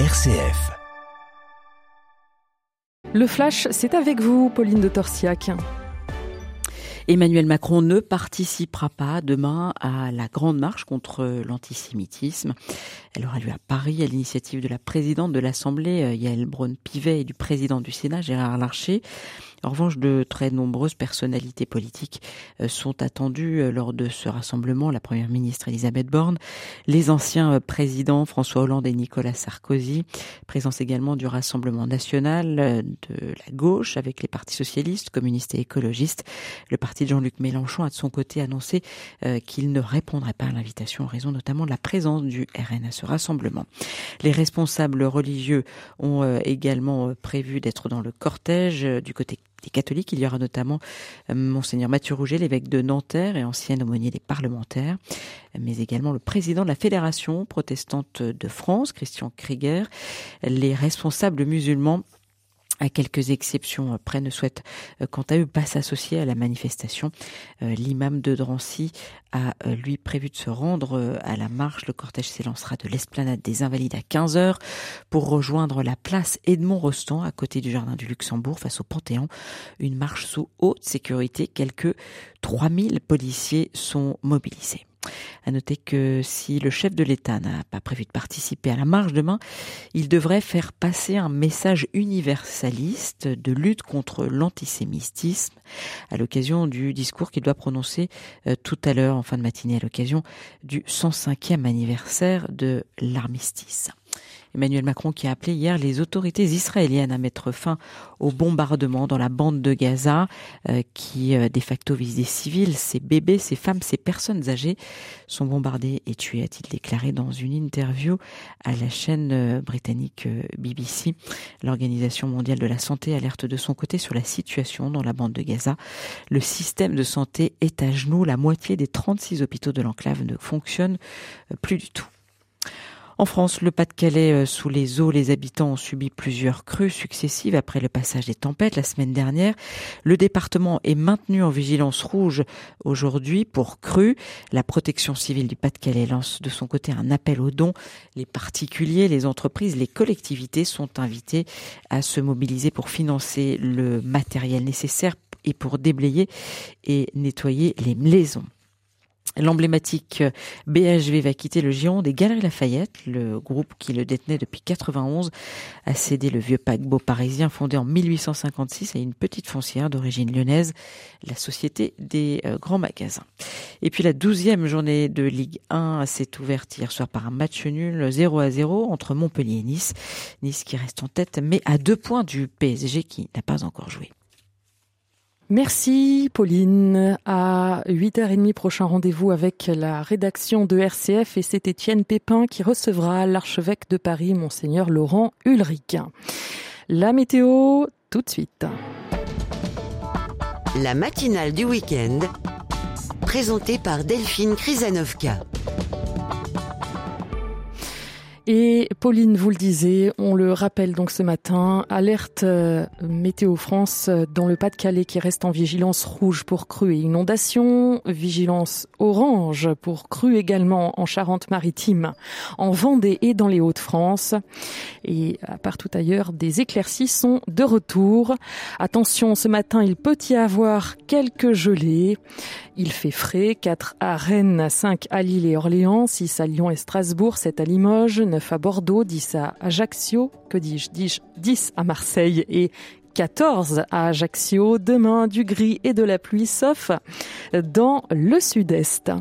RCF. Le flash, c'est avec vous, Pauline de Torsiac. Emmanuel Macron ne participera pas demain à la grande marche contre l'antisémitisme. Elle aura lieu à Paris à l'initiative de la présidente de l'Assemblée, euh, Yael Braun-Pivet, et du président du Sénat, Gérard Larcher. En revanche, de très nombreuses personnalités politiques euh, sont attendues euh, lors de ce rassemblement. La première ministre Elisabeth Borne, les anciens présidents François Hollande et Nicolas Sarkozy, présence également du Rassemblement national, de la gauche avec les partis socialistes, communistes et écologistes. Le parti de Jean-Luc Mélenchon a de son côté annoncé qu'il ne répondrait pas à l'invitation en raison notamment de la présence du RN à ce rassemblement. Les responsables religieux ont euh, également euh, prévu d'être dans le cortège euh, du côté catholiques. Il y aura notamment Monseigneur Mathieu Rouget, l'évêque de Nanterre et ancien aumônier des parlementaires, mais également le président de la Fédération protestante de France, Christian Krieger, les responsables musulmans à quelques exceptions près, ne souhaitent euh, quant à eux pas s'associer à la manifestation. Euh, l'imam de Drancy a euh, lui prévu de se rendre à la marche. Le cortège s'élancera de l'esplanade des Invalides à 15h pour rejoindre la place Edmond Rostand à côté du jardin du Luxembourg face au Panthéon. Une marche sous haute sécurité. Quelques 3000 policiers sont mobilisés. À noter que si le chef de l'État n'a pas prévu de participer à la marche demain, il devrait faire passer un message universaliste de lutte contre l'antisémitisme à l'occasion du discours qu'il doit prononcer euh, tout à l'heure en fin de matinée à l'occasion du 105e anniversaire de l'armistice. Emmanuel Macron qui a appelé hier les autorités israéliennes à mettre fin au bombardement dans la bande de Gaza euh, qui euh, de facto vise des civils, ces bébés, ces femmes, ces personnes âgées sont bombardées et tuées, a-t-il déclaré dans une interview à la chaîne euh, britannique BBC. L'Organisation mondiale de la santé alerte de son côté sur la situation dans la bande de Gaza. Le système de santé est à genoux, la moitié des 36 hôpitaux de l'enclave ne fonctionnent plus du tout. En France, le Pas-de-Calais euh, sous les eaux, les habitants ont subi plusieurs crues successives après le passage des tempêtes la semaine dernière. Le département est maintenu en vigilance rouge aujourd'hui pour crues. La protection civile du Pas-de-Calais lance de son côté un appel aux dons. Les particuliers, les entreprises, les collectivités sont invités à se mobiliser pour financer le matériel nécessaire et pour déblayer et nettoyer les maisons. L'emblématique BHV va quitter le giron des Galeries Lafayette. Le groupe qui le détenait depuis 91 a cédé le vieux paquebot parisien fondé en 1856 à une petite foncière d'origine lyonnaise, la Société des euh, Grands Magasins. Et puis la douzième journée de Ligue 1 s'est ouverte hier soir par un match nul 0 à 0 entre Montpellier et Nice. Nice qui reste en tête mais à deux points du PSG qui n'a pas encore joué. Merci Pauline. À 8h30 prochain rendez-vous avec la rédaction de RCF et c'est Étienne Pépin qui recevra l'archevêque de Paris, monseigneur Laurent Ulrich. La météo tout de suite. La matinale du week-end présentée par Delphine Krizanovka. Et Pauline, vous le disiez, on le rappelle donc ce matin, alerte euh, Météo France euh, dans le Pas-de-Calais qui reste en vigilance rouge pour crues et inondations, vigilance orange pour crues également en Charente-Maritime, en Vendée et dans les Hauts-de-France. Et partout ailleurs, des éclaircies sont de retour. Attention, ce matin, il peut y avoir quelques gelées. Il fait frais, 4 à Rennes, 5 à Lille et Orléans, 6 à Lyon et Strasbourg, 7 à Limoges, 9 à Bordeaux, 10 à Ajaccio, que dis-je, dis 10 à Marseille et 14 à Ajaccio. Demain, du gris et de la pluie, sauf dans le sud-est.